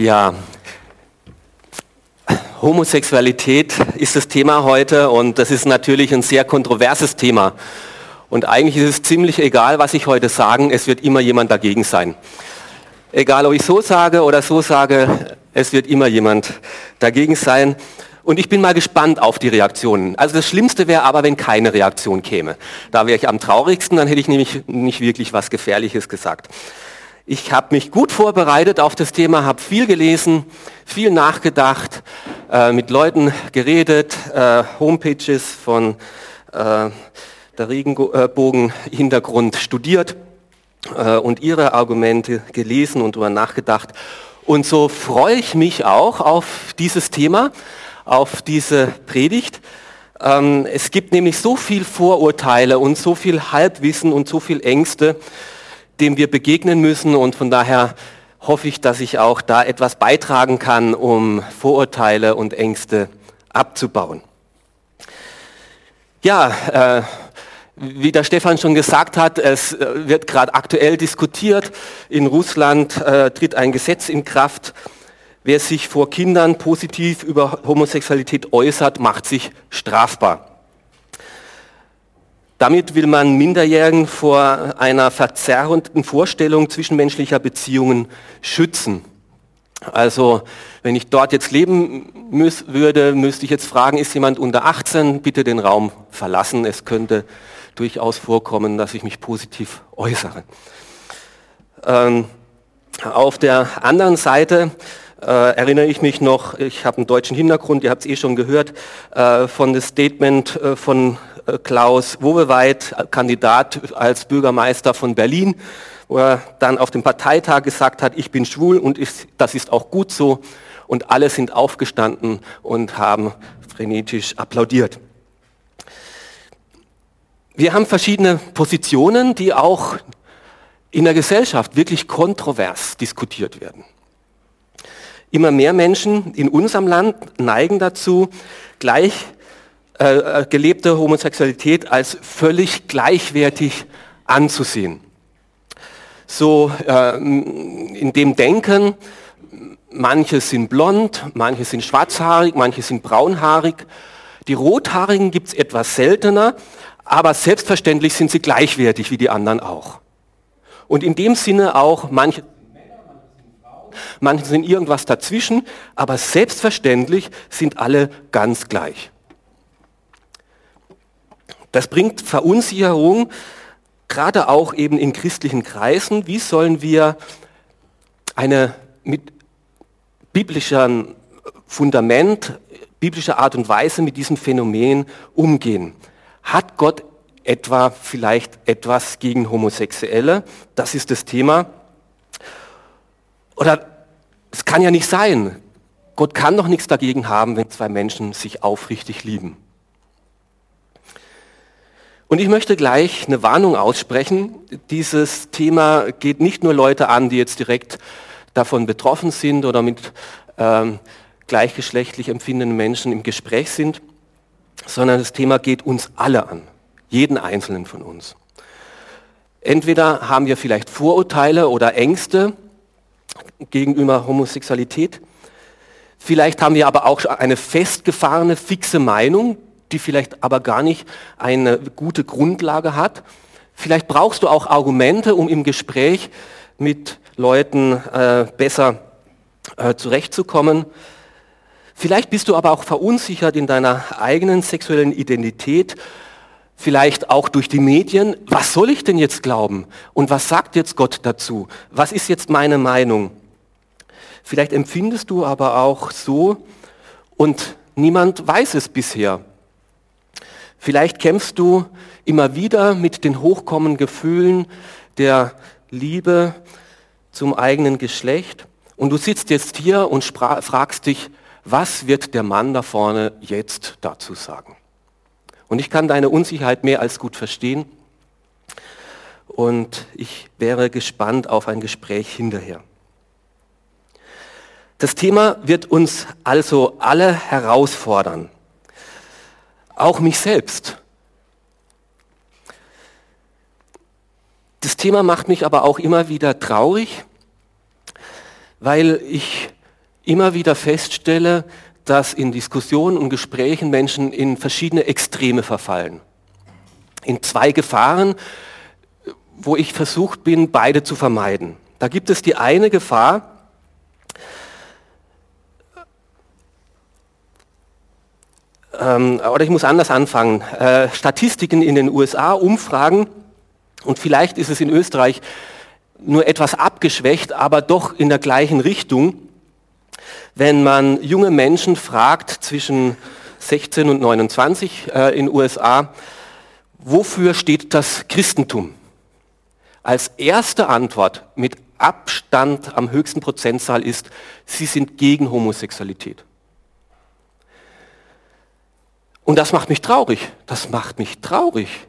Ja, Homosexualität ist das Thema heute und das ist natürlich ein sehr kontroverses Thema. Und eigentlich ist es ziemlich egal, was ich heute sage, es wird immer jemand dagegen sein. Egal, ob ich so sage oder so sage, es wird immer jemand dagegen sein. Und ich bin mal gespannt auf die Reaktionen. Also das Schlimmste wäre aber, wenn keine Reaktion käme. Da wäre ich am traurigsten, dann hätte ich nämlich nicht wirklich was Gefährliches gesagt. Ich habe mich gut vorbereitet auf das Thema, habe viel gelesen, viel nachgedacht, äh, mit Leuten geredet, äh, Homepages von äh, der Regenbogen-Hintergrund studiert äh, und ihre Argumente gelesen und darüber nachgedacht. Und so freue ich mich auch auf dieses Thema, auf diese Predigt. Ähm, es gibt nämlich so viel Vorurteile und so viel Halbwissen und so viel Ängste, dem wir begegnen müssen. Und von daher hoffe ich, dass ich auch da etwas beitragen kann, um Vorurteile und Ängste abzubauen. Ja, äh, wie der Stefan schon gesagt hat, es äh, wird gerade aktuell diskutiert. In Russland äh, tritt ein Gesetz in Kraft. Wer sich vor Kindern positiv über Homosexualität äußert, macht sich strafbar. Damit will man Minderjährigen vor einer verzerrenden Vorstellung zwischenmenschlicher Beziehungen schützen. Also wenn ich dort jetzt leben müß, würde, müsste ich jetzt fragen, ist jemand unter 18, bitte den Raum verlassen. Es könnte durchaus vorkommen, dass ich mich positiv äußere. Ähm, auf der anderen Seite äh, erinnere ich mich noch, ich habe einen deutschen Hintergrund, ihr habt es eh schon gehört, äh, von dem Statement äh, von Klaus Woweweit, Kandidat als Bürgermeister von Berlin, wo er dann auf dem Parteitag gesagt hat, ich bin schwul und ist, das ist auch gut so. Und alle sind aufgestanden und haben frenetisch applaudiert. Wir haben verschiedene Positionen, die auch in der Gesellschaft wirklich kontrovers diskutiert werden. Immer mehr Menschen in unserem Land neigen dazu, gleich äh, äh, gelebte Homosexualität als völlig gleichwertig anzusehen. So äh, in dem Denken, manche sind blond, manche sind schwarzhaarig, manche sind braunhaarig. Die Rothaarigen gibt es etwas seltener, aber selbstverständlich sind sie gleichwertig wie die anderen auch. Und in dem Sinne auch manche manche sind irgendwas dazwischen, aber selbstverständlich sind alle ganz gleich. Das bringt Verunsicherung, gerade auch eben in christlichen Kreisen. Wie sollen wir eine mit biblischem Fundament, biblischer Art und Weise mit diesem Phänomen umgehen? Hat Gott etwa vielleicht etwas gegen Homosexuelle? Das ist das Thema. Oder es kann ja nicht sein. Gott kann doch nichts dagegen haben, wenn zwei Menschen sich aufrichtig lieben. Und ich möchte gleich eine Warnung aussprechen. Dieses Thema geht nicht nur Leute an, die jetzt direkt davon betroffen sind oder mit ähm, gleichgeschlechtlich empfindenden Menschen im Gespräch sind, sondern das Thema geht uns alle an, jeden einzelnen von uns. Entweder haben wir vielleicht Vorurteile oder Ängste gegenüber Homosexualität. Vielleicht haben wir aber auch eine festgefahrene, fixe Meinung, die vielleicht aber gar nicht eine gute Grundlage hat. Vielleicht brauchst du auch Argumente, um im Gespräch mit Leuten äh, besser äh, zurechtzukommen. Vielleicht bist du aber auch verunsichert in deiner eigenen sexuellen Identität, vielleicht auch durch die Medien. Was soll ich denn jetzt glauben? Und was sagt jetzt Gott dazu? Was ist jetzt meine Meinung? Vielleicht empfindest du aber auch so und niemand weiß es bisher. Vielleicht kämpfst du immer wieder mit den hochkommenden Gefühlen der Liebe zum eigenen Geschlecht und du sitzt jetzt hier und fragst dich, was wird der Mann da vorne jetzt dazu sagen? Und ich kann deine Unsicherheit mehr als gut verstehen und ich wäre gespannt auf ein Gespräch hinterher. Das Thema wird uns also alle herausfordern, auch mich selbst. Das Thema macht mich aber auch immer wieder traurig, weil ich immer wieder feststelle, dass in Diskussionen und Gesprächen Menschen in verschiedene Extreme verfallen. In zwei Gefahren, wo ich versucht bin, beide zu vermeiden. Da gibt es die eine Gefahr, ähm, oder ich muss anders anfangen. Äh, Statistiken in den USA, Umfragen, und vielleicht ist es in Österreich nur etwas abgeschwächt, aber doch in der gleichen Richtung. Wenn man junge Menschen fragt zwischen 16 und 29 äh, in USA, wofür steht das Christentum? Als erste Antwort mit Abstand am höchsten Prozentzahl ist, sie sind gegen Homosexualität. Und das macht mich traurig. Das macht mich traurig.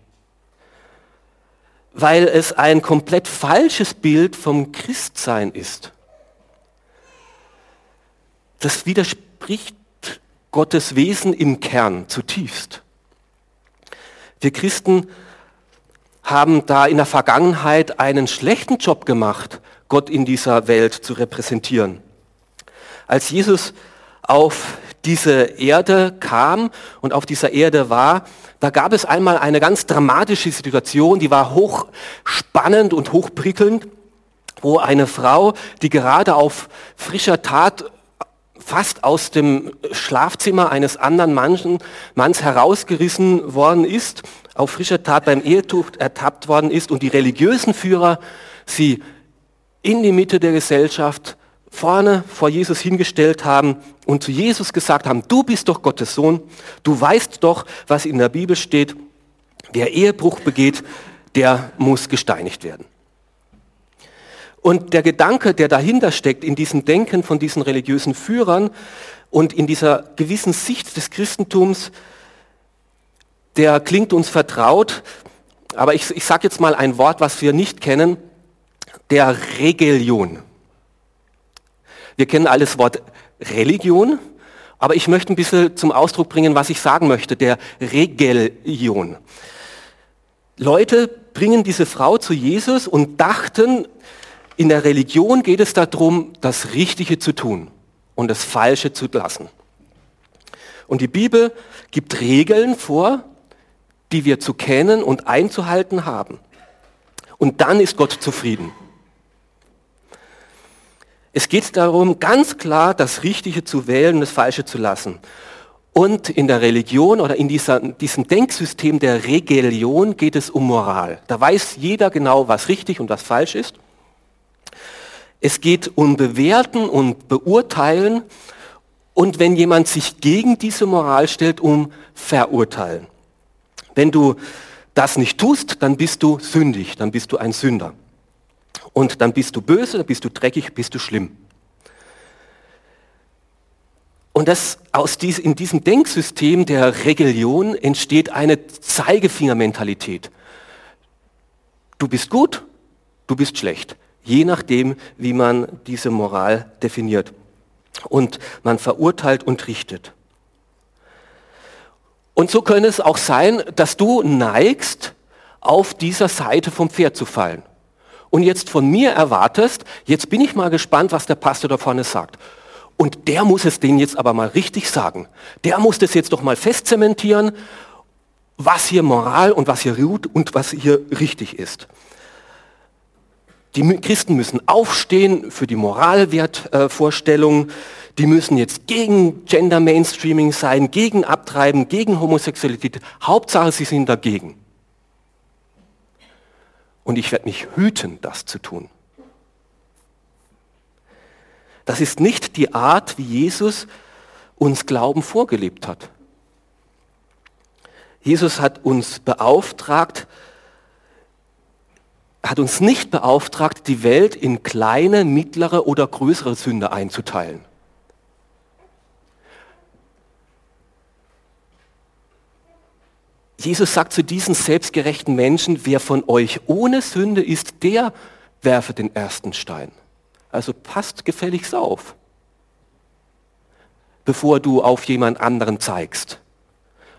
Weil es ein komplett falsches Bild vom Christsein ist. Das widerspricht Gottes Wesen im Kern zutiefst. Wir Christen haben da in der Vergangenheit einen schlechten Job gemacht, Gott in dieser Welt zu repräsentieren. Als Jesus auf diese Erde kam und auf dieser Erde war, da gab es einmal eine ganz dramatische Situation, die war hochspannend und hochprickelnd, wo eine Frau, die gerade auf frischer Tat fast aus dem Schlafzimmer eines anderen Manns herausgerissen worden ist, auf frischer Tat beim Ehetucht ertappt worden ist und die religiösen Führer sie in die Mitte der Gesellschaft vorne vor Jesus hingestellt haben und zu Jesus gesagt haben, du bist doch Gottes Sohn, du weißt doch, was in der Bibel steht, wer Ehebruch begeht, der muss gesteinigt werden. Und der Gedanke, der dahinter steckt, in diesem Denken von diesen religiösen Führern und in dieser gewissen Sicht des Christentums, der klingt uns vertraut, aber ich, ich sage jetzt mal ein Wort, was wir nicht kennen, der Regelion. Wir kennen alles Wort Religion, aber ich möchte ein bisschen zum Ausdruck bringen, was ich sagen möchte, der Regelion. Leute bringen diese Frau zu Jesus und dachten, in der Religion geht es darum, das Richtige zu tun und das Falsche zu lassen. Und die Bibel gibt Regeln vor, die wir zu kennen und einzuhalten haben. Und dann ist Gott zufrieden. Es geht darum, ganz klar das Richtige zu wählen und das Falsche zu lassen. Und in der Religion oder in dieser, diesem Denksystem der Regelion geht es um Moral. Da weiß jeder genau, was richtig und was falsch ist. Es geht um Bewerten und Beurteilen und wenn jemand sich gegen diese Moral stellt, um Verurteilen. Wenn du das nicht tust, dann bist du sündig, dann bist du ein Sünder. Und dann bist du böse, dann bist du dreckig, bist du schlimm. Und das, aus dies, in diesem Denksystem der Religion entsteht eine Zeigefingermentalität. Du bist gut, du bist schlecht. Je nachdem, wie man diese Moral definiert. Und man verurteilt und richtet. Und so könnte es auch sein, dass du neigst, auf dieser Seite vom Pferd zu fallen und jetzt von mir erwartest, jetzt bin ich mal gespannt, was der Pastor da vorne sagt. Und der muss es denen jetzt aber mal richtig sagen. Der muss das jetzt doch mal festzementieren, was hier Moral und was hier gut und was hier richtig ist. Die Christen müssen aufstehen für die Moralwertvorstellung. die müssen jetzt gegen Gender Mainstreaming sein, gegen Abtreiben, gegen Homosexualität. Hauptsache, sie sind dagegen. Und ich werde mich hüten, das zu tun. Das ist nicht die Art, wie Jesus uns Glauben vorgelebt hat. Jesus hat uns beauftragt, hat uns nicht beauftragt, die Welt in kleine, mittlere oder größere Sünde einzuteilen. Jesus sagt zu diesen selbstgerechten Menschen, wer von euch ohne Sünde ist, der werfe den ersten Stein. Also passt gefälligst auf, bevor du auf jemand anderen zeigst.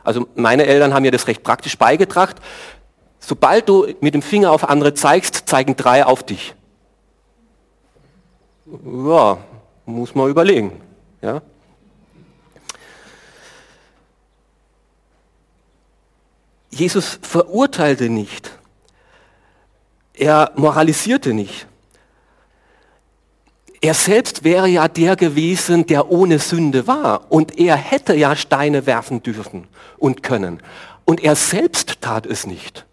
Also meine Eltern haben mir das recht praktisch beigebracht. Sobald du mit dem Finger auf andere zeigst, zeigen drei auf dich. Ja, muss man überlegen. Ja? Jesus verurteilte nicht. Er moralisierte nicht. Er selbst wäre ja der gewesen, der ohne Sünde war. Und er hätte ja Steine werfen dürfen und können. Und er selbst tat es nicht.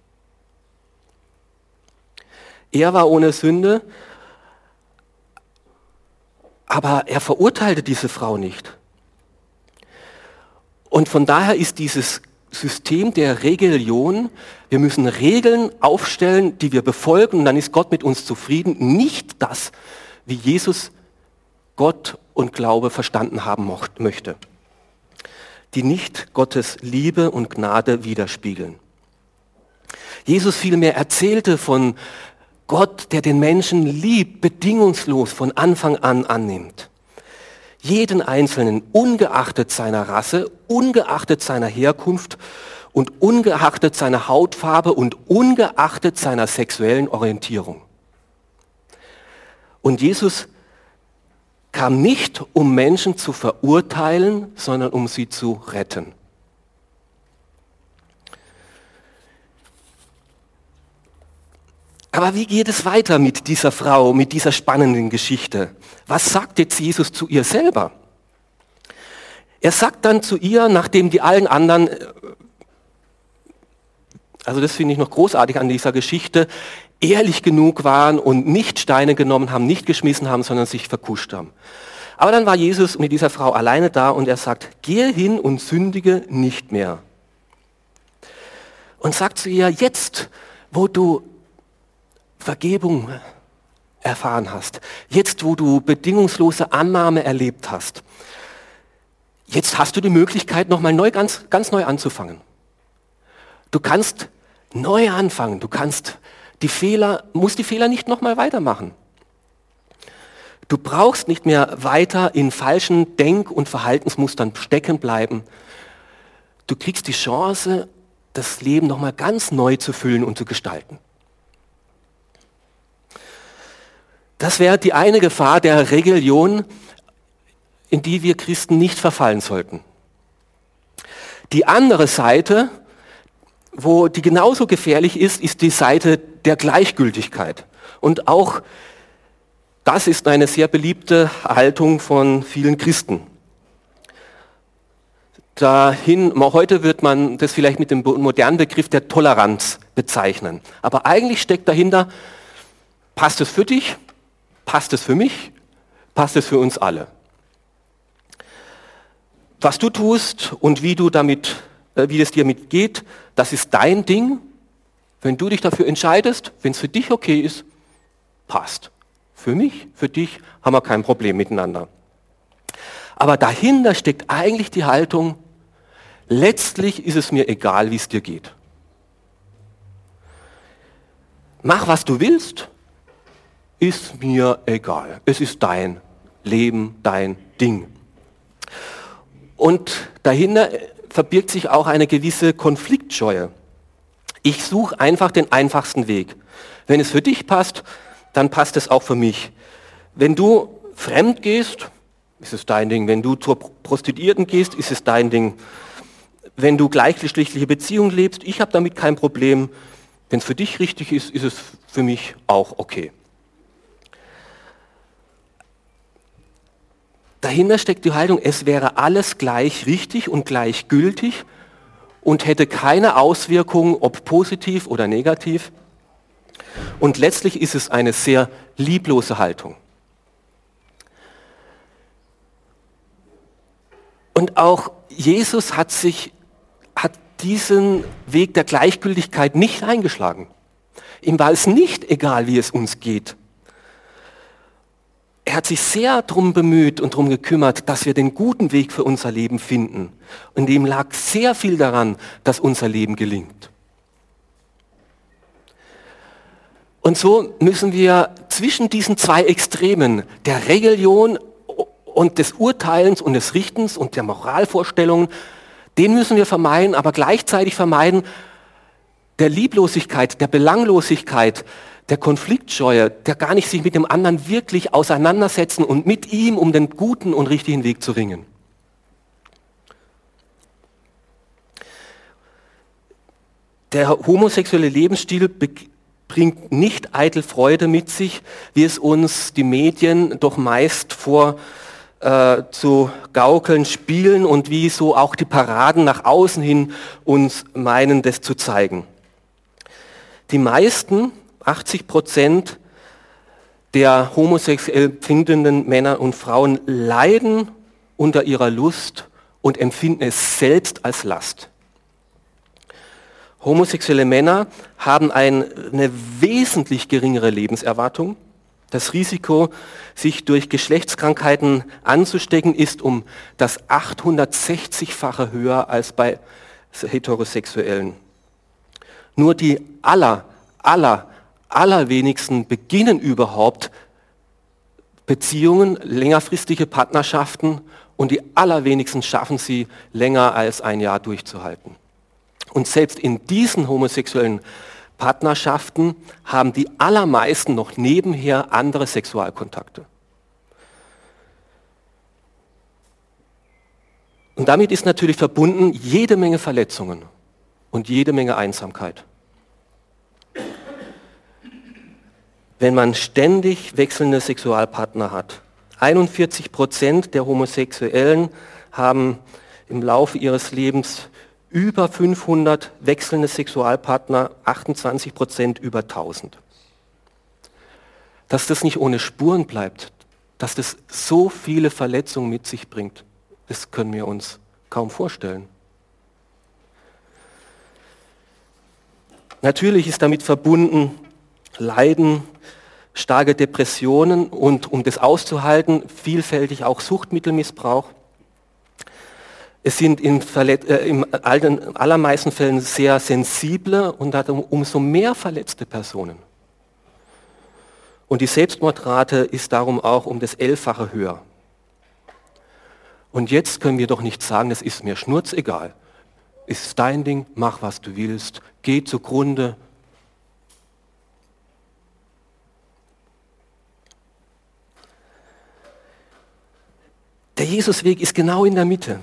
Er war ohne Sünde, aber er verurteilte diese Frau nicht. Und von daher ist dieses System der Regelion, wir müssen Regeln aufstellen, die wir befolgen und dann ist Gott mit uns zufrieden, nicht das, wie Jesus Gott und Glaube verstanden haben möchte, die nicht Gottes Liebe und Gnade widerspiegeln. Jesus vielmehr erzählte von Gott, der den Menschen liebt, bedingungslos von Anfang an annimmt. Jeden Einzelnen, ungeachtet seiner Rasse, ungeachtet seiner Herkunft und ungeachtet seiner Hautfarbe und ungeachtet seiner sexuellen Orientierung. Und Jesus kam nicht, um Menschen zu verurteilen, sondern um sie zu retten. Aber wie geht es weiter mit dieser Frau, mit dieser spannenden Geschichte? Was sagt jetzt Jesus zu ihr selber? Er sagt dann zu ihr, nachdem die allen anderen, äh, also das finde ich noch großartig an dieser Geschichte, ehrlich genug waren und nicht Steine genommen haben, nicht geschmissen haben, sondern sich verkuscht haben. Aber dann war Jesus mit dieser Frau alleine da und er sagt, gehe hin und sündige nicht mehr. Und sagt zu ihr, jetzt, wo du Vergebung erfahren hast, jetzt, wo du bedingungslose Annahme erlebt hast, jetzt hast du die Möglichkeit, nochmal neu, ganz, ganz neu anzufangen. Du kannst neu anfangen, du kannst die Fehler, muss die Fehler nicht nochmal weitermachen. Du brauchst nicht mehr weiter in falschen Denk- und Verhaltensmustern stecken bleiben. Du kriegst die Chance, das Leben nochmal ganz neu zu füllen und zu gestalten. Das wäre die eine Gefahr der Religion, in die wir Christen nicht verfallen sollten. Die andere Seite wo die genauso gefährlich ist, ist die Seite der Gleichgültigkeit. Und auch das ist eine sehr beliebte Haltung von vielen Christen. Dahin, heute wird man das vielleicht mit dem modernen Begriff der Toleranz bezeichnen. Aber eigentlich steckt dahinter, passt es für dich, passt es für mich, passt es für uns alle. Was du tust und wie du damit äh, wie es dir mitgeht, das ist dein Ding. Wenn du dich dafür entscheidest, wenn es für dich okay ist, passt. Für mich, für dich haben wir kein Problem miteinander. Aber dahinter steckt eigentlich die Haltung, letztlich ist es mir egal, wie es dir geht. Mach, was du willst, ist mir egal. Es ist dein Leben, dein Ding. Und dahinter verbirgt sich auch eine gewisse Konfliktscheue. Ich suche einfach den einfachsten Weg. Wenn es für dich passt, dann passt es auch für mich. Wenn du fremd gehst, ist es dein Ding. Wenn du zur Prostituierten gehst, ist es dein Ding. Wenn du gleichgeschlechtliche Beziehungen lebst, ich habe damit kein Problem. Wenn es für dich richtig ist, ist es für mich auch okay. Dahinter steckt die Haltung, es wäre alles gleich richtig und gleich gültig und hätte keine Auswirkungen, ob positiv oder negativ. Und letztlich ist es eine sehr lieblose Haltung. Und auch Jesus hat sich, hat diesen Weg der Gleichgültigkeit nicht eingeschlagen. Ihm war es nicht egal, wie es uns geht er hat sich sehr darum bemüht und darum gekümmert, dass wir den guten Weg für unser Leben finden. Und ihm lag sehr viel daran, dass unser Leben gelingt. Und so müssen wir zwischen diesen zwei Extremen, der Religion und des Urteilens und des Richtens und der Moralvorstellungen, den müssen wir vermeiden, aber gleichzeitig vermeiden der Lieblosigkeit, der Belanglosigkeit, der Konfliktscheue, der gar nicht sich mit dem anderen wirklich auseinandersetzen und mit ihm um den guten und richtigen Weg zu ringen. Der homosexuelle Lebensstil bringt nicht eitel Freude mit sich, wie es uns die Medien doch meist vor äh, zu gaukeln spielen und wie so auch die Paraden nach außen hin uns meinen, das zu zeigen. Die meisten, 80 Prozent der homosexuell empfindenden Männer und Frauen leiden unter ihrer Lust und empfinden es selbst als Last. Homosexuelle Männer haben eine wesentlich geringere Lebenserwartung. Das Risiko, sich durch Geschlechtskrankheiten anzustecken, ist um das 860-fache höher als bei Heterosexuellen. Nur die aller, aller, allerwenigsten beginnen überhaupt Beziehungen, längerfristige Partnerschaften und die allerwenigsten schaffen sie länger als ein Jahr durchzuhalten. Und selbst in diesen homosexuellen Partnerschaften haben die allermeisten noch nebenher andere Sexualkontakte. Und damit ist natürlich verbunden jede Menge Verletzungen und jede Menge Einsamkeit. Wenn man ständig wechselnde Sexualpartner hat. 41 Prozent der Homosexuellen haben im Laufe ihres Lebens über 500 wechselnde Sexualpartner, 28 Prozent über 1000. Dass das nicht ohne Spuren bleibt, dass das so viele Verletzungen mit sich bringt, das können wir uns kaum vorstellen. Natürlich ist damit verbunden Leiden, starke Depressionen und um das auszuhalten, vielfältig auch Suchtmittelmissbrauch. Es sind in äh, im allermeisten Fällen sehr sensible und umso mehr verletzte Personen. Und die Selbstmordrate ist darum auch um das Elffache höher. Und jetzt können wir doch nicht sagen, das ist mir schnurzegal. Ist dein Ding, mach was du willst, geh zugrunde. Der Jesusweg ist genau in der Mitte.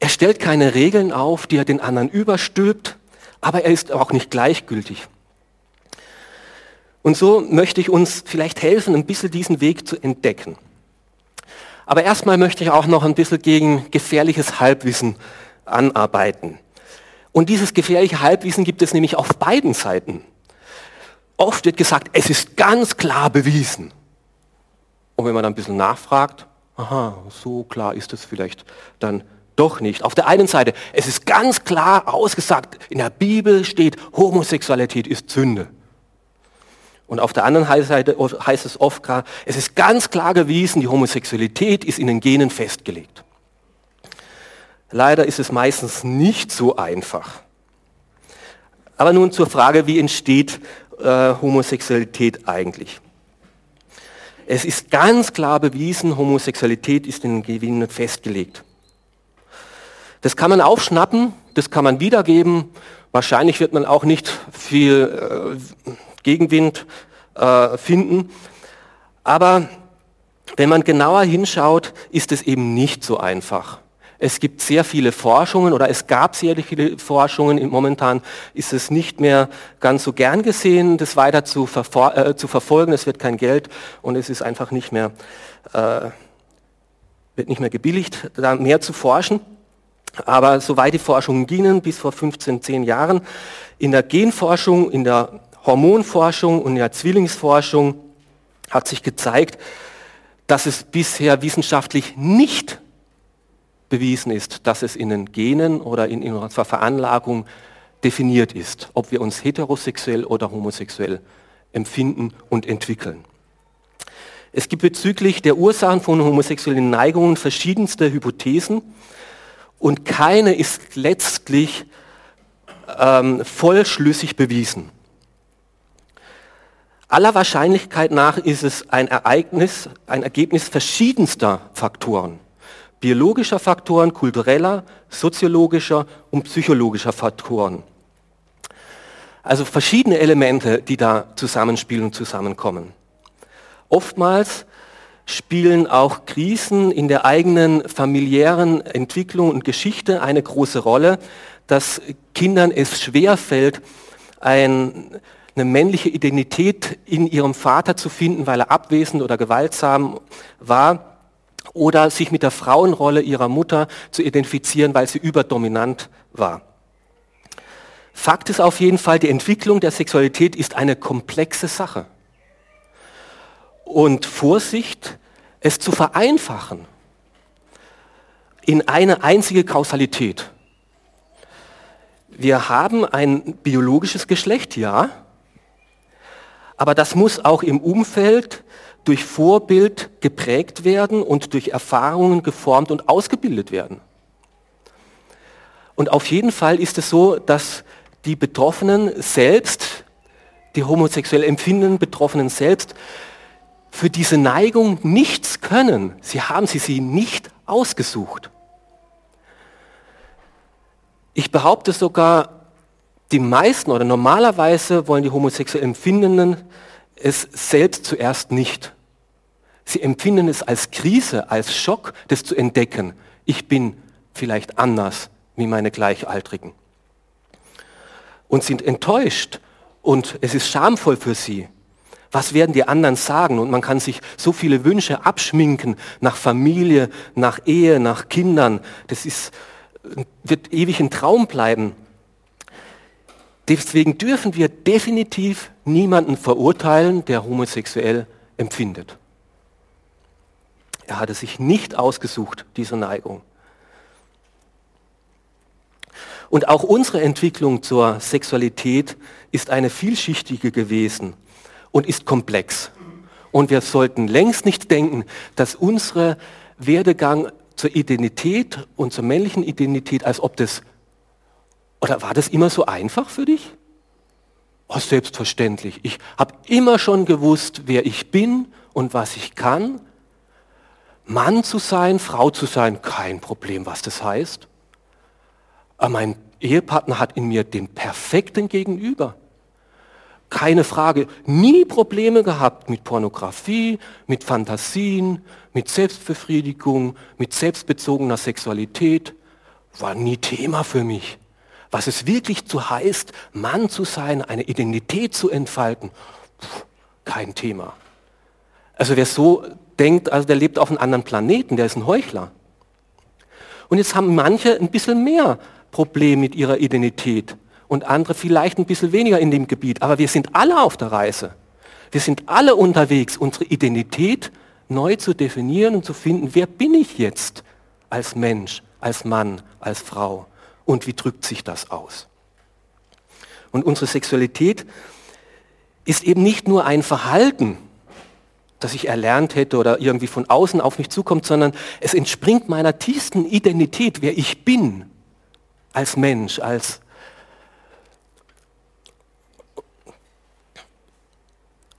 Er stellt keine Regeln auf, die er den anderen überstülpt, aber er ist auch nicht gleichgültig. Und so möchte ich uns vielleicht helfen, ein bisschen diesen Weg zu entdecken. Aber erstmal möchte ich auch noch ein bisschen gegen gefährliches Halbwissen anarbeiten. Und dieses gefährliche Halbwissen gibt es nämlich auf beiden Seiten. Oft wird gesagt, es ist ganz klar bewiesen. Und wenn man dann ein bisschen nachfragt, aha, so klar ist es vielleicht dann doch nicht. Auf der einen Seite, es ist ganz klar ausgesagt, in der Bibel steht, Homosexualität ist Sünde. Und auf der anderen Seite heißt es oft, es ist ganz klar gewesen, die Homosexualität ist in den Genen festgelegt. Leider ist es meistens nicht so einfach. Aber nun zur Frage, wie entsteht äh, Homosexualität eigentlich? Es ist ganz klar bewiesen, Homosexualität ist in den Genen festgelegt. Das kann man aufschnappen, das kann man wiedergeben. Wahrscheinlich wird man auch nicht viel äh, Gegenwind äh, finden. Aber wenn man genauer hinschaut, ist es eben nicht so einfach. Es gibt sehr viele Forschungen oder es gab sehr viele Forschungen. Momentan ist es nicht mehr ganz so gern gesehen, das weiter zu, äh, zu verfolgen. Es wird kein Geld und es ist einfach nicht mehr, äh, wird nicht mehr gebilligt, da mehr zu forschen. Aber soweit die Forschungen gingen, bis vor 15, 10 Jahren, in der Genforschung, in der Hormonforschung und in der Zwillingsforschung hat sich gezeigt, dass es bisher wissenschaftlich nicht bewiesen ist, dass es in den Genen oder in unserer Veranlagung definiert ist, ob wir uns heterosexuell oder homosexuell empfinden und entwickeln. Es gibt bezüglich der Ursachen von homosexuellen Neigungen verschiedenste Hypothesen und keine ist letztlich ähm, vollschlüssig bewiesen. Aller Wahrscheinlichkeit nach ist es ein Ereignis, ein Ergebnis verschiedenster Faktoren. Biologischer Faktoren, kultureller, soziologischer und psychologischer Faktoren. Also verschiedene Elemente, die da zusammenspielen und zusammenkommen. Oftmals spielen auch Krisen in der eigenen familiären Entwicklung und Geschichte eine große Rolle, dass Kindern es schwer fällt, ein, eine männliche Identität in ihrem Vater zu finden, weil er abwesend oder gewaltsam war, oder sich mit der Frauenrolle ihrer Mutter zu identifizieren, weil sie überdominant war. Fakt ist auf jeden Fall, die Entwicklung der Sexualität ist eine komplexe Sache. Und Vorsicht, es zu vereinfachen in eine einzige Kausalität. Wir haben ein biologisches Geschlecht, ja, aber das muss auch im Umfeld durch Vorbild geprägt werden und durch Erfahrungen geformt und ausgebildet werden. Und auf jeden Fall ist es so, dass die Betroffenen selbst, die homosexuell empfindenden Betroffenen selbst, für diese Neigung nichts können. Sie haben sie sie nicht ausgesucht. Ich behaupte sogar, die meisten oder normalerweise wollen die homosexuell Empfindenden es selbst zuerst nicht. Sie empfinden es als Krise, als Schock, das zu entdecken. Ich bin vielleicht anders wie meine Gleichaltrigen und sind enttäuscht und es ist schamvoll für sie. Was werden die anderen sagen? Und man kann sich so viele Wünsche abschminken nach Familie, nach Ehe, nach Kindern. Das ist, wird ewig ein Traum bleiben. Deswegen dürfen wir definitiv niemanden verurteilen, der homosexuell empfindet. Er hatte sich nicht ausgesucht, diese Neigung. Und auch unsere Entwicklung zur Sexualität ist eine vielschichtige gewesen und ist komplex. Und wir sollten längst nicht denken, dass unsere Werdegang zur Identität und zur männlichen Identität, als ob das, oder war das immer so einfach für dich? Oh, selbstverständlich. Ich habe immer schon gewusst, wer ich bin und was ich kann. Mann zu sein, Frau zu sein, kein Problem, was das heißt. Aber mein Ehepartner hat in mir den perfekten Gegenüber. Keine Frage, nie Probleme gehabt mit Pornografie, mit Fantasien, mit Selbstbefriedigung, mit selbstbezogener Sexualität. War nie Thema für mich. Was es wirklich zu heißt, Mann zu sein, eine Identität zu entfalten, kein Thema. Also wer so denkt, also der lebt auf einem anderen Planeten, der ist ein Heuchler. Und jetzt haben manche ein bisschen mehr Problem mit ihrer Identität und andere vielleicht ein bisschen weniger in dem Gebiet. Aber wir sind alle auf der Reise. Wir sind alle unterwegs, unsere Identität neu zu definieren und zu finden, wer bin ich jetzt als Mensch, als Mann, als Frau und wie drückt sich das aus. Und unsere Sexualität ist eben nicht nur ein Verhalten, das ich erlernt hätte oder irgendwie von außen auf mich zukommt, sondern es entspringt meiner tiefsten Identität, wer ich bin als Mensch, als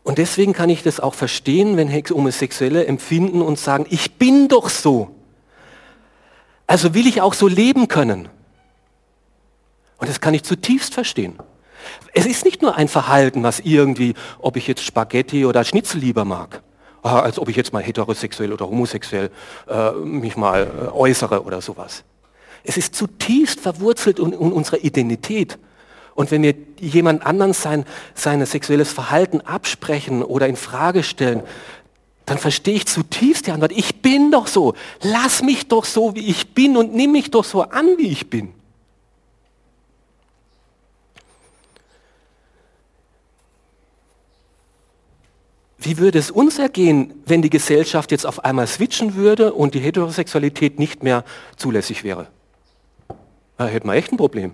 Und deswegen kann ich das auch verstehen, wenn Homosexuelle empfinden und sagen, ich bin doch so. Also will ich auch so leben können. Und das kann ich zutiefst verstehen. Es ist nicht nur ein Verhalten, was irgendwie, ob ich jetzt Spaghetti oder Schnitzel lieber mag, als ob ich jetzt mal heterosexuell oder homosexuell äh, mich mal äh, äußere oder sowas. Es ist zutiefst verwurzelt in, in unserer Identität. Und wenn wir jemand anderen sein, sein sexuelles Verhalten absprechen oder in Frage stellen, dann verstehe ich zutiefst die Antwort, ich bin doch so, lass mich doch so, wie ich bin und nimm mich doch so an, wie ich bin. Wie würde es uns ergehen, wenn die Gesellschaft jetzt auf einmal switchen würde und die Heterosexualität nicht mehr zulässig wäre? Da hätten wir echt ein Problem.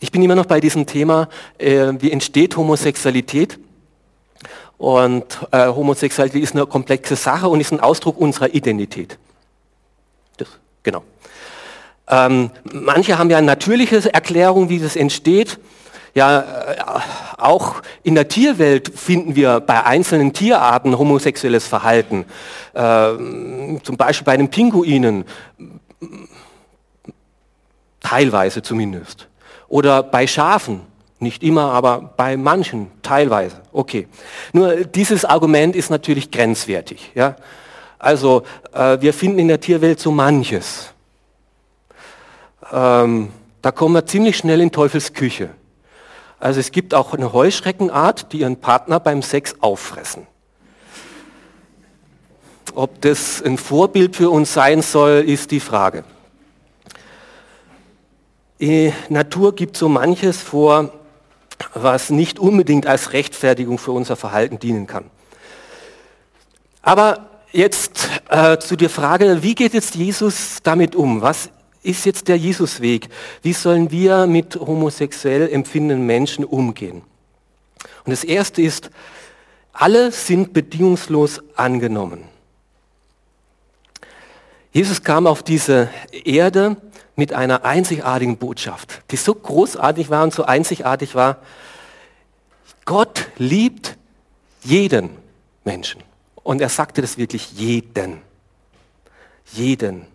Ich bin immer noch bei diesem Thema, äh, wie entsteht Homosexualität? Und äh, Homosexualität ist eine komplexe Sache und ist ein Ausdruck unserer Identität. Das, genau. Ähm, manche haben ja eine natürliche Erklärung, wie das entsteht. Ja, äh, auch in der Tierwelt finden wir bei einzelnen Tierarten homosexuelles Verhalten. Äh, zum Beispiel bei den Pinguinen, teilweise zumindest. Oder bei Schafen, nicht immer, aber bei manchen teilweise. Okay. Nur dieses Argument ist natürlich grenzwertig. Ja? Also äh, wir finden in der Tierwelt so manches. Ähm, da kommen wir ziemlich schnell in Teufels Küche. Also es gibt auch eine Heuschreckenart, die ihren Partner beim Sex auffressen. Ob das ein Vorbild für uns sein soll, ist die Frage. Die Natur gibt so manches vor, was nicht unbedingt als Rechtfertigung für unser Verhalten dienen kann. Aber jetzt äh, zu der Frage, wie geht jetzt Jesus damit um? Was ist jetzt der Jesusweg? Wie sollen wir mit homosexuell empfindenden Menschen umgehen? Und das Erste ist, alle sind bedingungslos angenommen. Jesus kam auf diese Erde mit einer einzigartigen Botschaft, die so großartig war und so einzigartig war. Gott liebt jeden Menschen. Und er sagte das wirklich jeden. Jeden.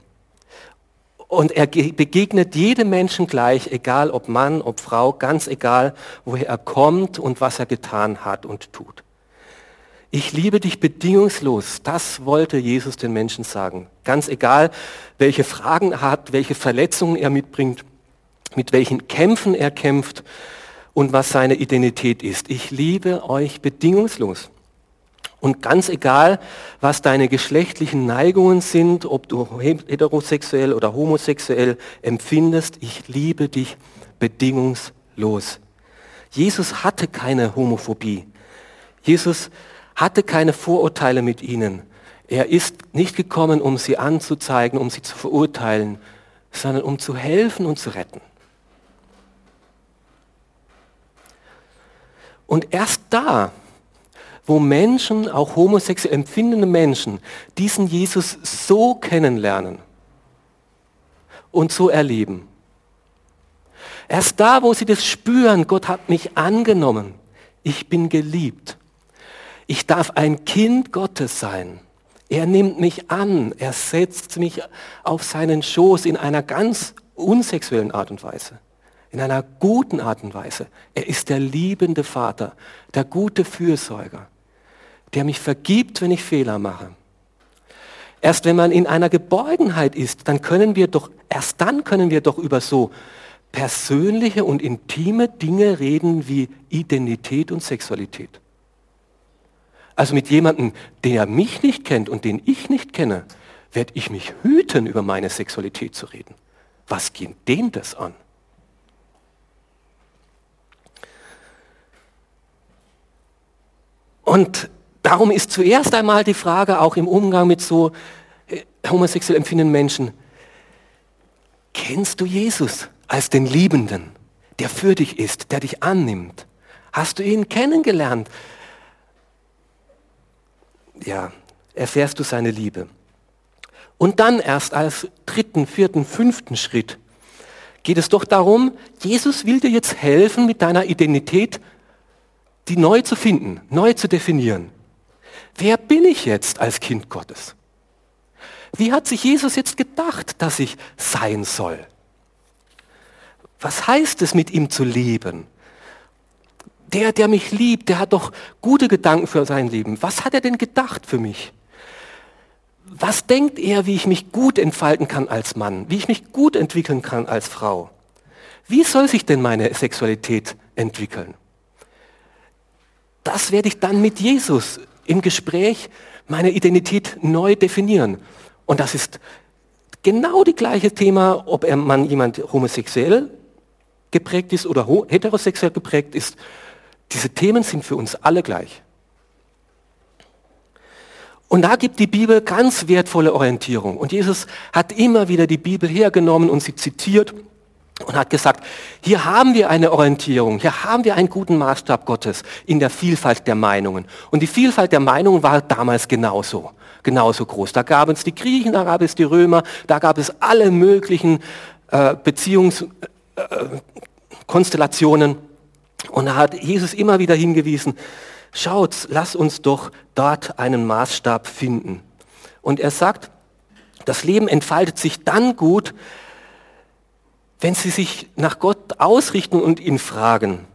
Und er begegnet jedem Menschen gleich, egal ob Mann, ob Frau, ganz egal, woher er kommt und was er getan hat und tut. Ich liebe dich bedingungslos. Das wollte Jesus den Menschen sagen. Ganz egal, welche Fragen er hat, welche Verletzungen er mitbringt, mit welchen Kämpfen er kämpft und was seine Identität ist. Ich liebe euch bedingungslos. Und ganz egal, was deine geschlechtlichen Neigungen sind, ob du heterosexuell oder homosexuell empfindest, ich liebe dich bedingungslos. Jesus hatte keine Homophobie. Jesus hatte keine Vorurteile mit ihnen. Er ist nicht gekommen, um sie anzuzeigen, um sie zu verurteilen, sondern um zu helfen und zu retten. Und erst da, wo Menschen, auch homosexuell empfindende Menschen, diesen Jesus so kennenlernen und so erleben. Erst da, wo sie das spüren, Gott hat mich angenommen, ich bin geliebt, ich darf ein Kind Gottes sein. Er nimmt mich an, er setzt mich auf seinen Schoß in einer ganz unsexuellen Art und Weise, in einer guten Art und Weise. Er ist der liebende Vater, der gute Fürsorger der mich vergibt, wenn ich Fehler mache. Erst wenn man in einer Geborgenheit ist, dann können wir doch, erst dann können wir doch über so persönliche und intime Dinge reden wie Identität und Sexualität. Also mit jemandem, der mich nicht kennt und den ich nicht kenne, werde ich mich hüten, über meine Sexualität zu reden. Was geht dem das an? Und Darum ist zuerst einmal die Frage, auch im Umgang mit so äh, homosexuell empfindenden Menschen, kennst du Jesus als den Liebenden, der für dich ist, der dich annimmt? Hast du ihn kennengelernt? Ja, erfährst du seine Liebe. Und dann erst als dritten, vierten, fünften Schritt geht es doch darum, Jesus will dir jetzt helfen, mit deiner Identität die neu zu finden, neu zu definieren. Wer bin ich jetzt als Kind Gottes? Wie hat sich Jesus jetzt gedacht, dass ich sein soll? Was heißt es, mit ihm zu leben? Der, der mich liebt, der hat doch gute Gedanken für sein Leben. Was hat er denn gedacht für mich? Was denkt er, wie ich mich gut entfalten kann als Mann, wie ich mich gut entwickeln kann als Frau? Wie soll sich denn meine Sexualität entwickeln? Das werde ich dann mit Jesus im Gespräch meine Identität neu definieren. Und das ist genau das gleiche Thema, ob man jemand homosexuell geprägt ist oder heterosexuell geprägt ist. Diese Themen sind für uns alle gleich. Und da gibt die Bibel ganz wertvolle Orientierung. Und Jesus hat immer wieder die Bibel hergenommen und sie zitiert und hat gesagt, hier haben wir eine Orientierung, hier haben wir einen guten Maßstab Gottes in der Vielfalt der Meinungen. Und die Vielfalt der Meinungen war damals genauso, genauso groß. Da gab es die Griechen, da gab es die Römer, da gab es alle möglichen äh, Beziehungskonstellationen. Äh, Und da hat Jesus immer wieder hingewiesen, schaut, lass uns doch dort einen Maßstab finden. Und er sagt, das Leben entfaltet sich dann gut, wenn sie sich nach Gott ausrichten und ihn fragen.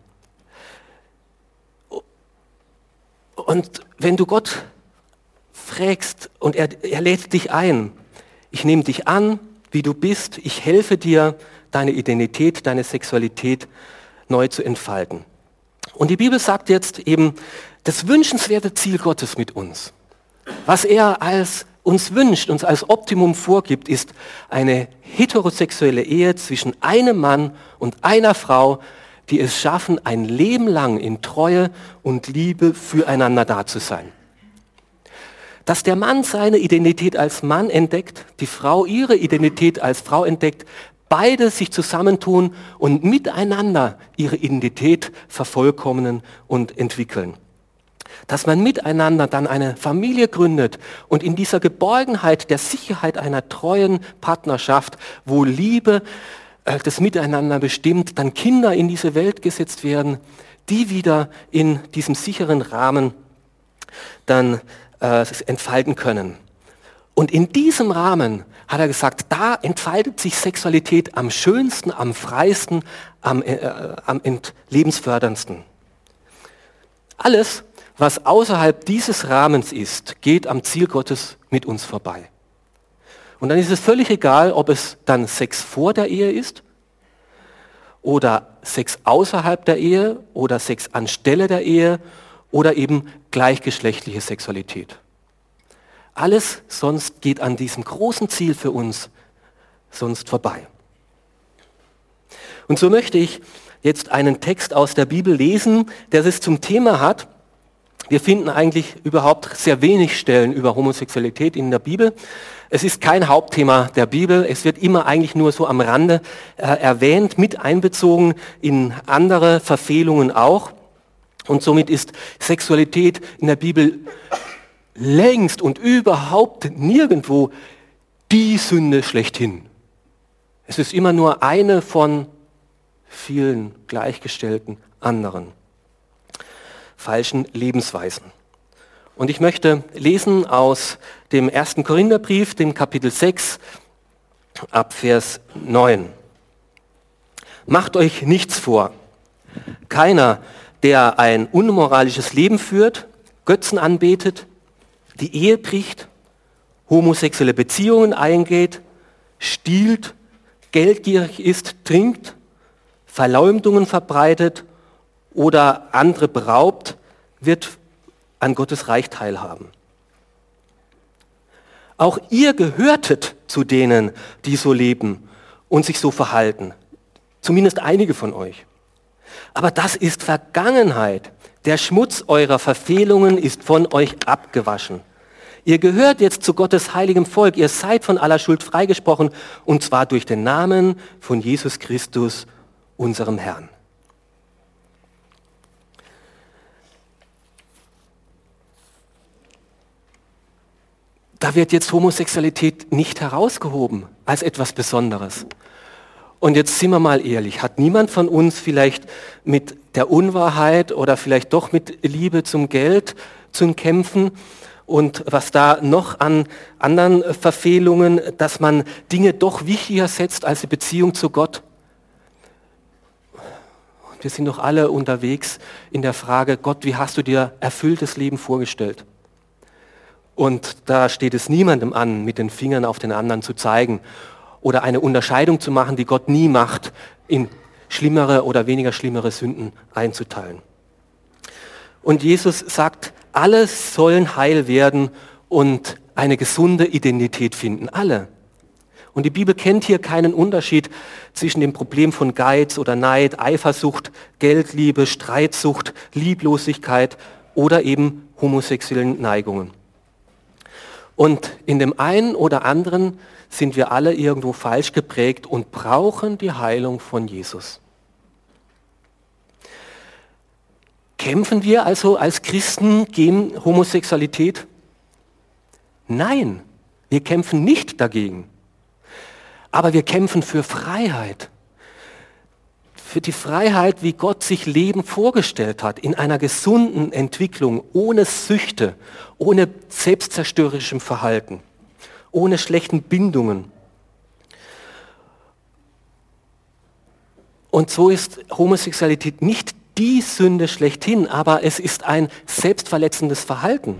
Und wenn du Gott fragst und er, er lädt dich ein, ich nehme dich an, wie du bist, ich helfe dir, deine Identität, deine Sexualität neu zu entfalten. Und die Bibel sagt jetzt eben, das wünschenswerte Ziel Gottes mit uns, was er als uns wünscht, uns als Optimum vorgibt, ist eine heterosexuelle Ehe zwischen einem Mann und einer Frau, die es schaffen, ein Leben lang in Treue und Liebe füreinander da zu sein. Dass der Mann seine Identität als Mann entdeckt, die Frau ihre Identität als Frau entdeckt, beide sich zusammentun und miteinander ihre Identität vervollkommnen und entwickeln. Dass man miteinander dann eine Familie gründet und in dieser Geborgenheit der Sicherheit einer treuen Partnerschaft, wo Liebe äh, das Miteinander bestimmt, dann Kinder in diese Welt gesetzt werden, die wieder in diesem sicheren Rahmen dann äh, entfalten können. Und in diesem Rahmen hat er gesagt, da entfaltet sich Sexualität am schönsten, am freisten, am, äh, am lebensförderndsten. Alles, was außerhalb dieses Rahmens ist, geht am Ziel Gottes mit uns vorbei. Und dann ist es völlig egal, ob es dann Sex vor der Ehe ist oder Sex außerhalb der Ehe oder Sex anstelle der Ehe oder eben gleichgeschlechtliche Sexualität. Alles sonst geht an diesem großen Ziel für uns sonst vorbei. Und so möchte ich jetzt einen Text aus der Bibel lesen, der es zum Thema hat. Wir finden eigentlich überhaupt sehr wenig Stellen über Homosexualität in der Bibel. Es ist kein Hauptthema der Bibel. Es wird immer eigentlich nur so am Rande äh, erwähnt, mit einbezogen in andere Verfehlungen auch. Und somit ist Sexualität in der Bibel längst und überhaupt nirgendwo die Sünde schlechthin. Es ist immer nur eine von vielen gleichgestellten anderen falschen Lebensweisen. Und ich möchte lesen aus dem ersten Korintherbrief, dem Kapitel 6, ab Vers 9. Macht euch nichts vor. Keiner, der ein unmoralisches Leben führt, Götzen anbetet, die Ehe bricht, homosexuelle Beziehungen eingeht, stiehlt, geldgierig ist, trinkt, Verleumdungen verbreitet oder andere beraubt, wird an Gottes Reich teilhaben. Auch ihr gehörtet zu denen, die so leben und sich so verhalten. Zumindest einige von euch. Aber das ist Vergangenheit. Der Schmutz eurer Verfehlungen ist von euch abgewaschen. Ihr gehört jetzt zu Gottes heiligem Volk. Ihr seid von aller Schuld freigesprochen und zwar durch den Namen von Jesus Christus, unserem Herrn. Da wird jetzt Homosexualität nicht herausgehoben als etwas Besonderes. Und jetzt sind wir mal ehrlich, hat niemand von uns vielleicht mit der Unwahrheit oder vielleicht doch mit Liebe zum Geld zu kämpfen? Und was da noch an anderen Verfehlungen, dass man Dinge doch wichtiger setzt als die Beziehung zu Gott? Wir sind doch alle unterwegs in der Frage, Gott, wie hast du dir erfülltes Leben vorgestellt? Und da steht es niemandem an, mit den Fingern auf den anderen zu zeigen oder eine Unterscheidung zu machen, die Gott nie macht, in schlimmere oder weniger schlimmere Sünden einzuteilen. Und Jesus sagt, alle sollen heil werden und eine gesunde Identität finden. Alle. Und die Bibel kennt hier keinen Unterschied zwischen dem Problem von Geiz oder Neid, Eifersucht, Geldliebe, Streitsucht, Lieblosigkeit oder eben homosexuellen Neigungen. Und in dem einen oder anderen sind wir alle irgendwo falsch geprägt und brauchen die Heilung von Jesus. Kämpfen wir also als Christen gegen Homosexualität? Nein, wir kämpfen nicht dagegen. Aber wir kämpfen für Freiheit. Für die Freiheit, wie Gott sich Leben vorgestellt hat, in einer gesunden Entwicklung, ohne Süchte, ohne selbstzerstörerischem Verhalten, ohne schlechten Bindungen. Und so ist Homosexualität nicht die Sünde schlechthin, aber es ist ein selbstverletzendes Verhalten,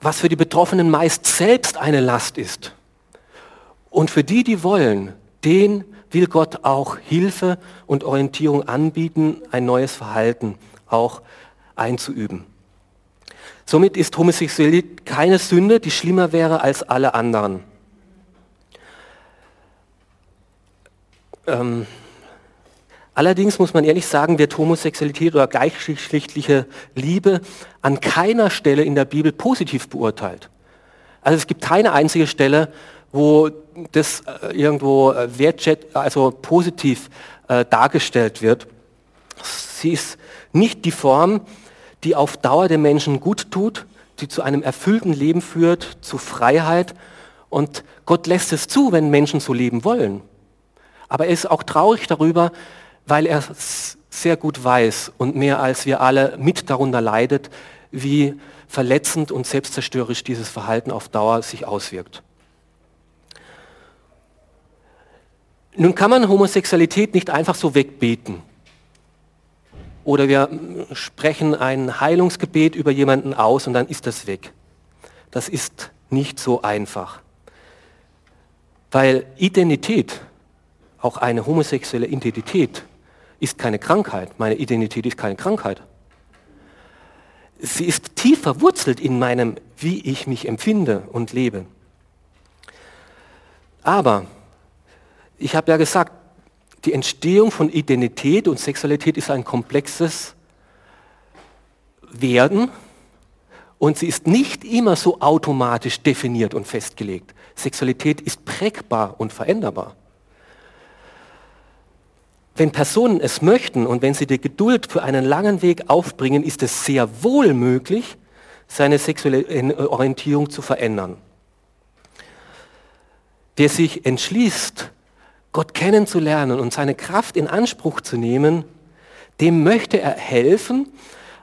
was für die Betroffenen meist selbst eine Last ist. Und für die, die wollen, den will Gott auch Hilfe und Orientierung anbieten, ein neues Verhalten auch einzuüben. Somit ist Homosexualität keine Sünde, die schlimmer wäre als alle anderen. Ähm, allerdings muss man ehrlich sagen, wird Homosexualität oder gleichgeschlechtliche Liebe an keiner Stelle in der Bibel positiv beurteilt. Also es gibt keine einzige Stelle, wo das äh, irgendwo äh, wertschät, also positiv äh, dargestellt wird. Sie ist nicht die Form, die auf Dauer den Menschen gut tut, die zu einem erfüllten Leben führt, zu Freiheit. Und Gott lässt es zu, wenn Menschen so leben wollen. Aber er ist auch traurig darüber, weil er sehr gut weiß und mehr als wir alle mit darunter leidet, wie verletzend und selbstzerstörerisch dieses Verhalten auf Dauer sich auswirkt. Nun kann man Homosexualität nicht einfach so wegbeten. Oder wir sprechen ein Heilungsgebet über jemanden aus und dann ist das weg. Das ist nicht so einfach. Weil Identität, auch eine homosexuelle Identität, ist keine Krankheit. Meine Identität ist keine Krankheit. Sie ist tief verwurzelt in meinem, wie ich mich empfinde und lebe. Aber ich habe ja gesagt, die Entstehung von Identität und Sexualität ist ein komplexes Werden und sie ist nicht immer so automatisch definiert und festgelegt. Sexualität ist prägbar und veränderbar. Wenn Personen es möchten und wenn sie die Geduld für einen langen Weg aufbringen, ist es sehr wohl möglich, seine sexuelle Orientierung zu verändern. Wer sich entschließt, Gott kennenzulernen und seine Kraft in Anspruch zu nehmen, dem möchte er helfen,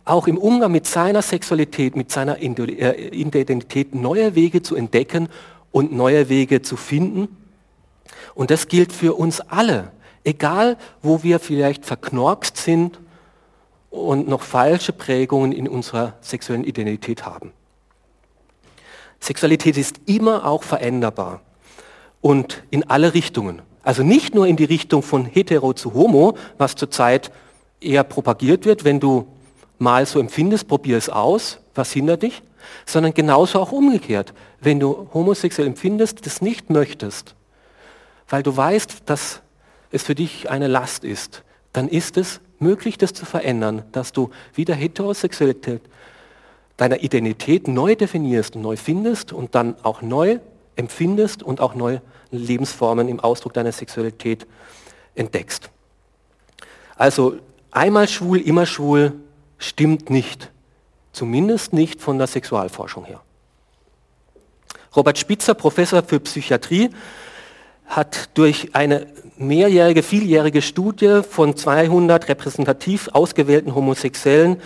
auch im Umgang mit seiner Sexualität, mit seiner äh, Identität neue Wege zu entdecken und neue Wege zu finden. Und das gilt für uns alle, egal wo wir vielleicht verknorkst sind und noch falsche Prägungen in unserer sexuellen Identität haben. Sexualität ist immer auch veränderbar und in alle Richtungen. Also nicht nur in die Richtung von hetero zu homo, was zurzeit eher propagiert wird, wenn du mal so empfindest, probier es aus, was hindert dich, sondern genauso auch umgekehrt. Wenn du homosexuell empfindest, das nicht möchtest, weil du weißt, dass es für dich eine Last ist, dann ist es möglich, das zu verändern, dass du wieder Heterosexualität deiner Identität neu definierst neu findest und dann auch neu empfindest und auch neu Lebensformen im Ausdruck deiner Sexualität entdeckst. Also einmal schwul, immer schwul stimmt nicht. Zumindest nicht von der Sexualforschung her. Robert Spitzer, Professor für Psychiatrie, hat durch eine mehrjährige, vieljährige Studie von 200 repräsentativ ausgewählten Homosexuellen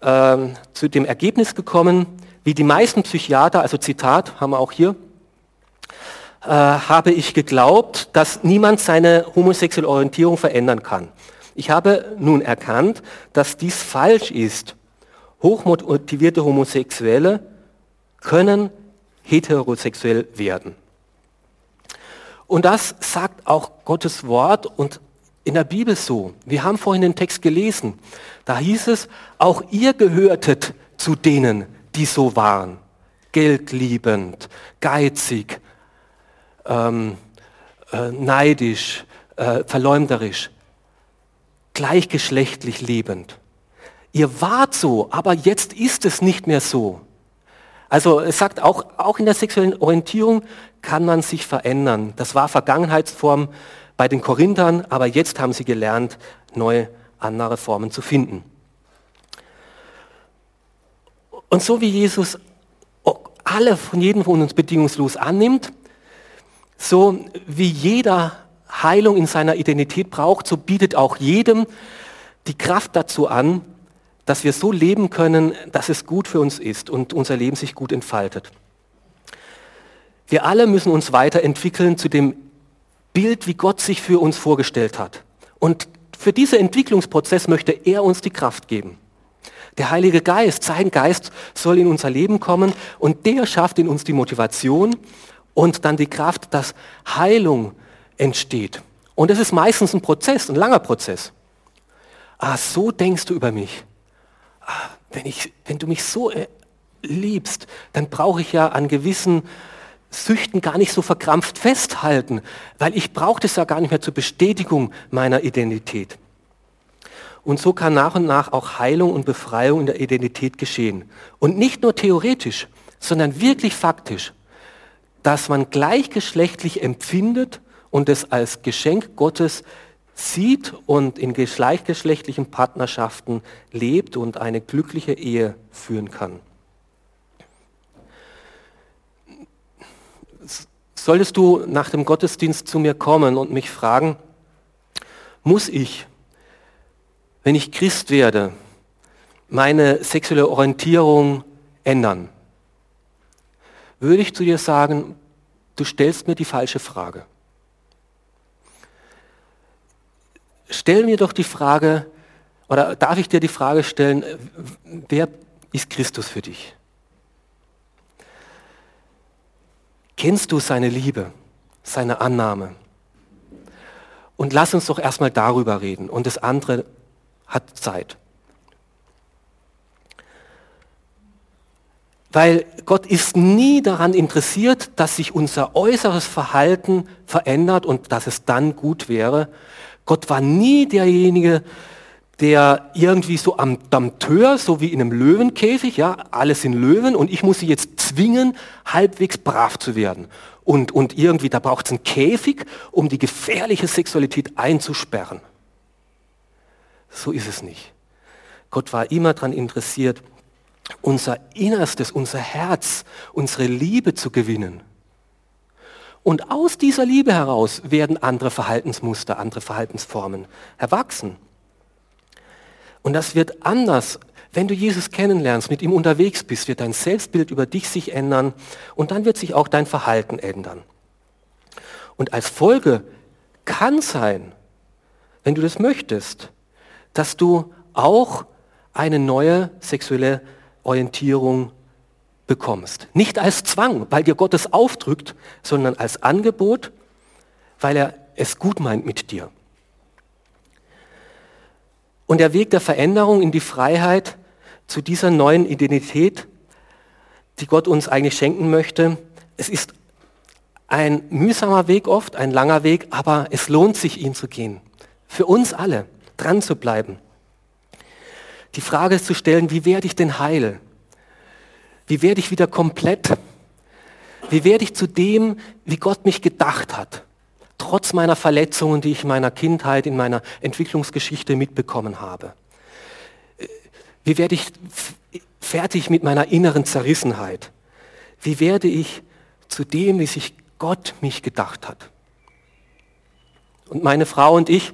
äh, zu dem Ergebnis gekommen, wie die meisten Psychiater, also Zitat haben wir auch hier, äh, habe ich geglaubt, dass niemand seine homosexuelle Orientierung verändern kann. Ich habe nun erkannt, dass dies falsch ist. Hochmotivierte Homosexuelle können heterosexuell werden. Und das sagt auch Gottes Wort und in der Bibel so. Wir haben vorhin den Text gelesen. Da hieß es, auch ihr gehörtet zu denen, die so waren. Geldliebend, geizig, ähm, äh, neidisch, äh, verleumderisch, gleichgeschlechtlich lebend. Ihr wart so, aber jetzt ist es nicht mehr so. Also es sagt auch, auch in der sexuellen Orientierung kann man sich verändern. Das war Vergangenheitsform bei den Korinthern, aber jetzt haben sie gelernt, neue, andere Formen zu finden. Und so wie Jesus alle von jedem von uns bedingungslos annimmt, so wie jeder Heilung in seiner Identität braucht, so bietet auch jedem die Kraft dazu an, dass wir so leben können, dass es gut für uns ist und unser Leben sich gut entfaltet. Wir alle müssen uns weiterentwickeln zu dem Bild, wie Gott sich für uns vorgestellt hat. Und für diesen Entwicklungsprozess möchte er uns die Kraft geben. Der Heilige Geist, sein Geist soll in unser Leben kommen und der schafft in uns die Motivation und dann die Kraft, dass Heilung entsteht. Und es ist meistens ein Prozess, ein langer Prozess. Ah, so denkst du über mich. Ah, wenn, ich, wenn du mich so äh, liebst, dann brauche ich ja an gewissen Süchten gar nicht so verkrampft festhalten, weil ich brauche das ja gar nicht mehr zur Bestätigung meiner Identität. Und so kann nach und nach auch Heilung und Befreiung in der Identität geschehen. Und nicht nur theoretisch, sondern wirklich faktisch, dass man gleichgeschlechtlich empfindet und es als Geschenk Gottes sieht und in gleichgeschlechtlichen Partnerschaften lebt und eine glückliche Ehe führen kann. Solltest du nach dem Gottesdienst zu mir kommen und mich fragen, muss ich, wenn ich Christ werde, meine sexuelle Orientierung ändern? Würde ich zu dir sagen, du stellst mir die falsche Frage. Stell mir doch die Frage, oder darf ich dir die Frage stellen, wer ist Christus für dich? Kennst du seine Liebe, seine Annahme? Und lass uns doch erstmal darüber reden und das andere hat Zeit. Weil Gott ist nie daran interessiert, dass sich unser äußeres Verhalten verändert und dass es dann gut wäre. Gott war nie derjenige, der irgendwie so am Dampteur, so wie in einem Löwenkäfig, ja, alles sind Löwen und ich muss sie jetzt zwingen, halbwegs brav zu werden. Und, und irgendwie, da braucht es einen Käfig, um die gefährliche Sexualität einzusperren. So ist es nicht. Gott war immer daran interessiert, unser Innerstes, unser Herz, unsere Liebe zu gewinnen. Und aus dieser Liebe heraus werden andere Verhaltensmuster, andere Verhaltensformen erwachsen. Und das wird anders. Wenn du Jesus kennenlernst, mit ihm unterwegs bist, wird dein Selbstbild über dich sich ändern und dann wird sich auch dein Verhalten ändern. Und als Folge kann sein, wenn du das möchtest, dass du auch eine neue sexuelle Orientierung bekommst. Nicht als Zwang, weil dir Gott es aufdrückt, sondern als Angebot, weil er es gut meint mit dir. Und der Weg der Veränderung in die Freiheit zu dieser neuen Identität, die Gott uns eigentlich schenken möchte, es ist ein mühsamer Weg oft, ein langer Weg, aber es lohnt sich, ihn zu gehen. Für uns alle, dran zu bleiben. Die Frage zu stellen, wie werde ich denn heil? Wie werde ich wieder komplett? Wie werde ich zu dem, wie Gott mich gedacht hat? trotz meiner Verletzungen, die ich in meiner Kindheit, in meiner Entwicklungsgeschichte mitbekommen habe? Wie werde ich fertig mit meiner inneren Zerrissenheit? Wie werde ich zu dem, wie sich Gott mich gedacht hat? Und meine Frau und ich,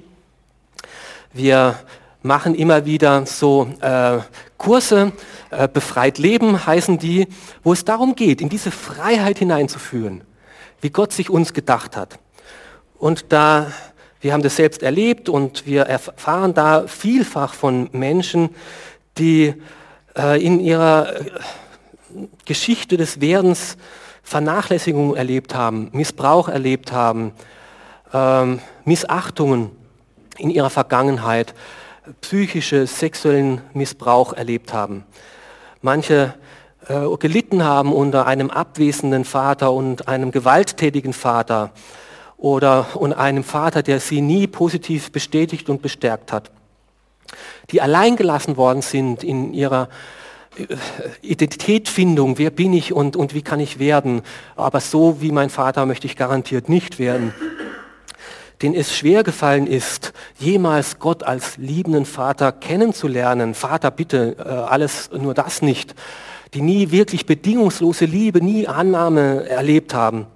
wir machen immer wieder so äh, Kurse, äh, befreit leben heißen die, wo es darum geht, in diese Freiheit hineinzuführen, wie Gott sich uns gedacht hat. Und da, wir haben das selbst erlebt und wir erfahren da vielfach von Menschen, die äh, in ihrer äh, Geschichte des Werdens Vernachlässigung erlebt haben, Missbrauch erlebt haben, ähm, Missachtungen in ihrer Vergangenheit, psychische, sexuellen Missbrauch erlebt haben. Manche äh, gelitten haben unter einem abwesenden Vater und einem gewalttätigen Vater oder und einem Vater, der sie nie positiv bestätigt und bestärkt hat, die alleingelassen worden sind in ihrer äh, Identitätfindung, wer bin ich und, und wie kann ich werden, aber so wie mein Vater möchte ich garantiert nicht werden, denen es schwer gefallen ist, jemals Gott als liebenden Vater kennenzulernen. Vater, bitte, äh, alles nur das nicht. Die nie wirklich bedingungslose Liebe, nie Annahme erlebt haben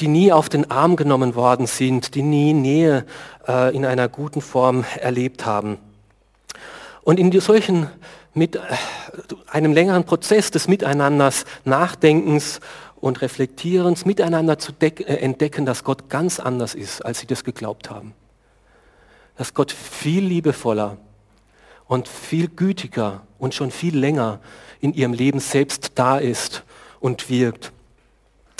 die nie auf den Arm genommen worden sind, die nie Nähe äh, in einer guten Form erlebt haben. Und in solchen mit äh, einem längeren Prozess des Miteinanders, Nachdenkens und Reflektierens, miteinander zu äh, entdecken, dass Gott ganz anders ist, als sie das geglaubt haben. Dass Gott viel liebevoller und viel gütiger und schon viel länger in ihrem Leben selbst da ist und wirkt.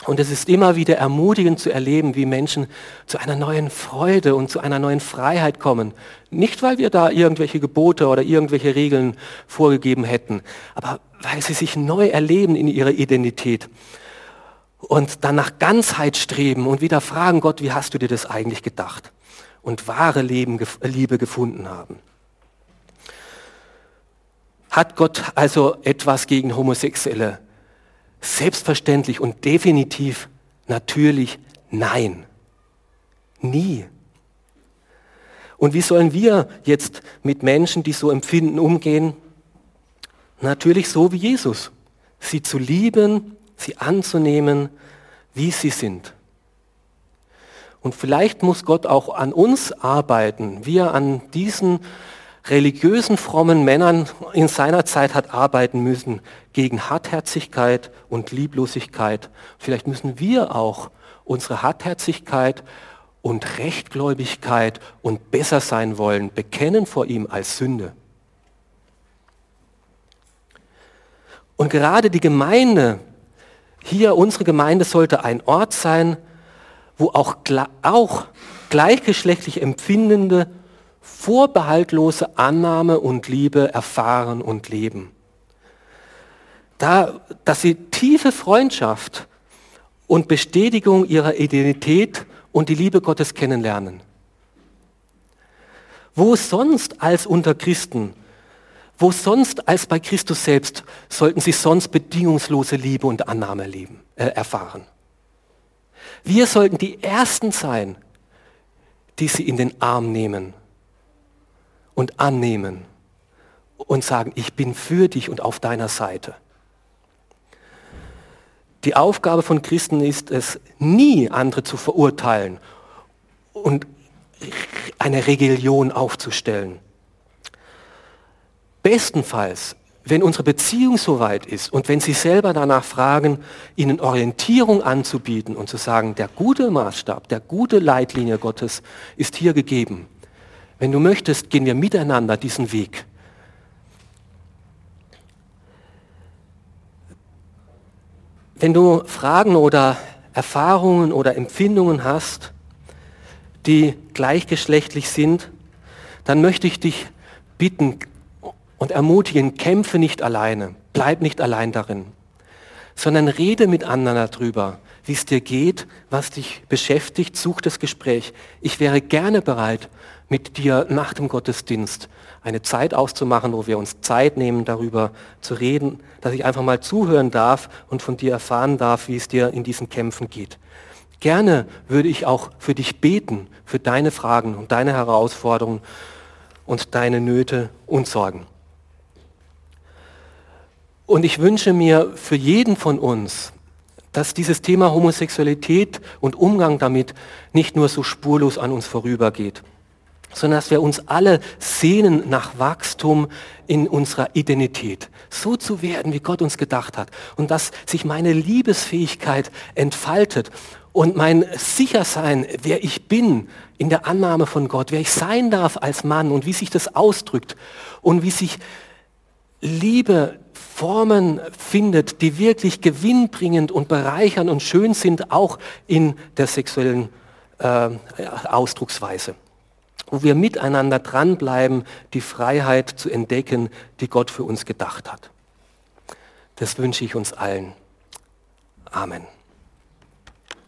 Und es ist immer wieder ermutigend zu erleben, wie Menschen zu einer neuen Freude und zu einer neuen Freiheit kommen. Nicht, weil wir da irgendwelche Gebote oder irgendwelche Regeln vorgegeben hätten, aber weil sie sich neu erleben in ihrer Identität und dann nach Ganzheit streben und wieder fragen, Gott, wie hast du dir das eigentlich gedacht? Und wahre Leben, Liebe gefunden haben. Hat Gott also etwas gegen Homosexuelle? Selbstverständlich und definitiv natürlich nein. Nie. Und wie sollen wir jetzt mit Menschen, die so empfinden, umgehen? Natürlich so wie Jesus. Sie zu lieben, sie anzunehmen, wie sie sind. Und vielleicht muss Gott auch an uns arbeiten, wie er an diesen religiösen, frommen Männern in seiner Zeit hat arbeiten müssen gegen Hartherzigkeit und Lieblosigkeit. Vielleicht müssen wir auch unsere Hartherzigkeit und Rechtgläubigkeit und besser sein wollen bekennen vor ihm als Sünde. Und gerade die Gemeinde, hier unsere Gemeinde sollte ein Ort sein, wo auch, auch gleichgeschlechtlich Empfindende vorbehaltlose Annahme und Liebe erfahren und leben. Da, dass sie tiefe Freundschaft und Bestätigung ihrer Identität und die Liebe Gottes kennenlernen. Wo sonst als unter Christen, wo sonst als bei Christus selbst sollten sie sonst bedingungslose Liebe und Annahme leben, äh, erfahren. Wir sollten die Ersten sein, die sie in den Arm nehmen und annehmen und sagen, ich bin für dich und auf deiner Seite. Die Aufgabe von Christen ist es, nie andere zu verurteilen und eine Religion aufzustellen. Bestenfalls, wenn unsere Beziehung soweit ist und wenn Sie selber danach fragen, Ihnen Orientierung anzubieten und zu sagen, der gute Maßstab, der gute Leitlinie Gottes ist hier gegeben, wenn du möchtest, gehen wir miteinander diesen Weg. Wenn du Fragen oder Erfahrungen oder Empfindungen hast, die gleichgeschlechtlich sind, dann möchte ich dich bitten und ermutigen, kämpfe nicht alleine, bleib nicht allein darin, sondern rede mit anderen darüber, wie es dir geht, was dich beschäftigt, such das Gespräch. Ich wäre gerne bereit, mit dir nach dem Gottesdienst eine Zeit auszumachen, wo wir uns Zeit nehmen, darüber zu reden, dass ich einfach mal zuhören darf und von dir erfahren darf, wie es dir in diesen Kämpfen geht. Gerne würde ich auch für dich beten, für deine Fragen und deine Herausforderungen und deine Nöte und Sorgen. Und ich wünsche mir für jeden von uns, dass dieses Thema Homosexualität und Umgang damit nicht nur so spurlos an uns vorübergeht, sondern dass wir uns alle sehnen nach Wachstum in unserer Identität, so zu werden, wie Gott uns gedacht hat. Und dass sich meine Liebesfähigkeit entfaltet und mein Sichersein, wer ich bin in der Annahme von Gott, wer ich sein darf als Mann und wie sich das ausdrückt und wie sich Liebe Formen findet, die wirklich gewinnbringend und bereichernd und schön sind, auch in der sexuellen äh, Ausdrucksweise. Wo wir miteinander dranbleiben, die Freiheit zu entdecken, die Gott für uns gedacht hat. Das wünsche ich uns allen. Amen.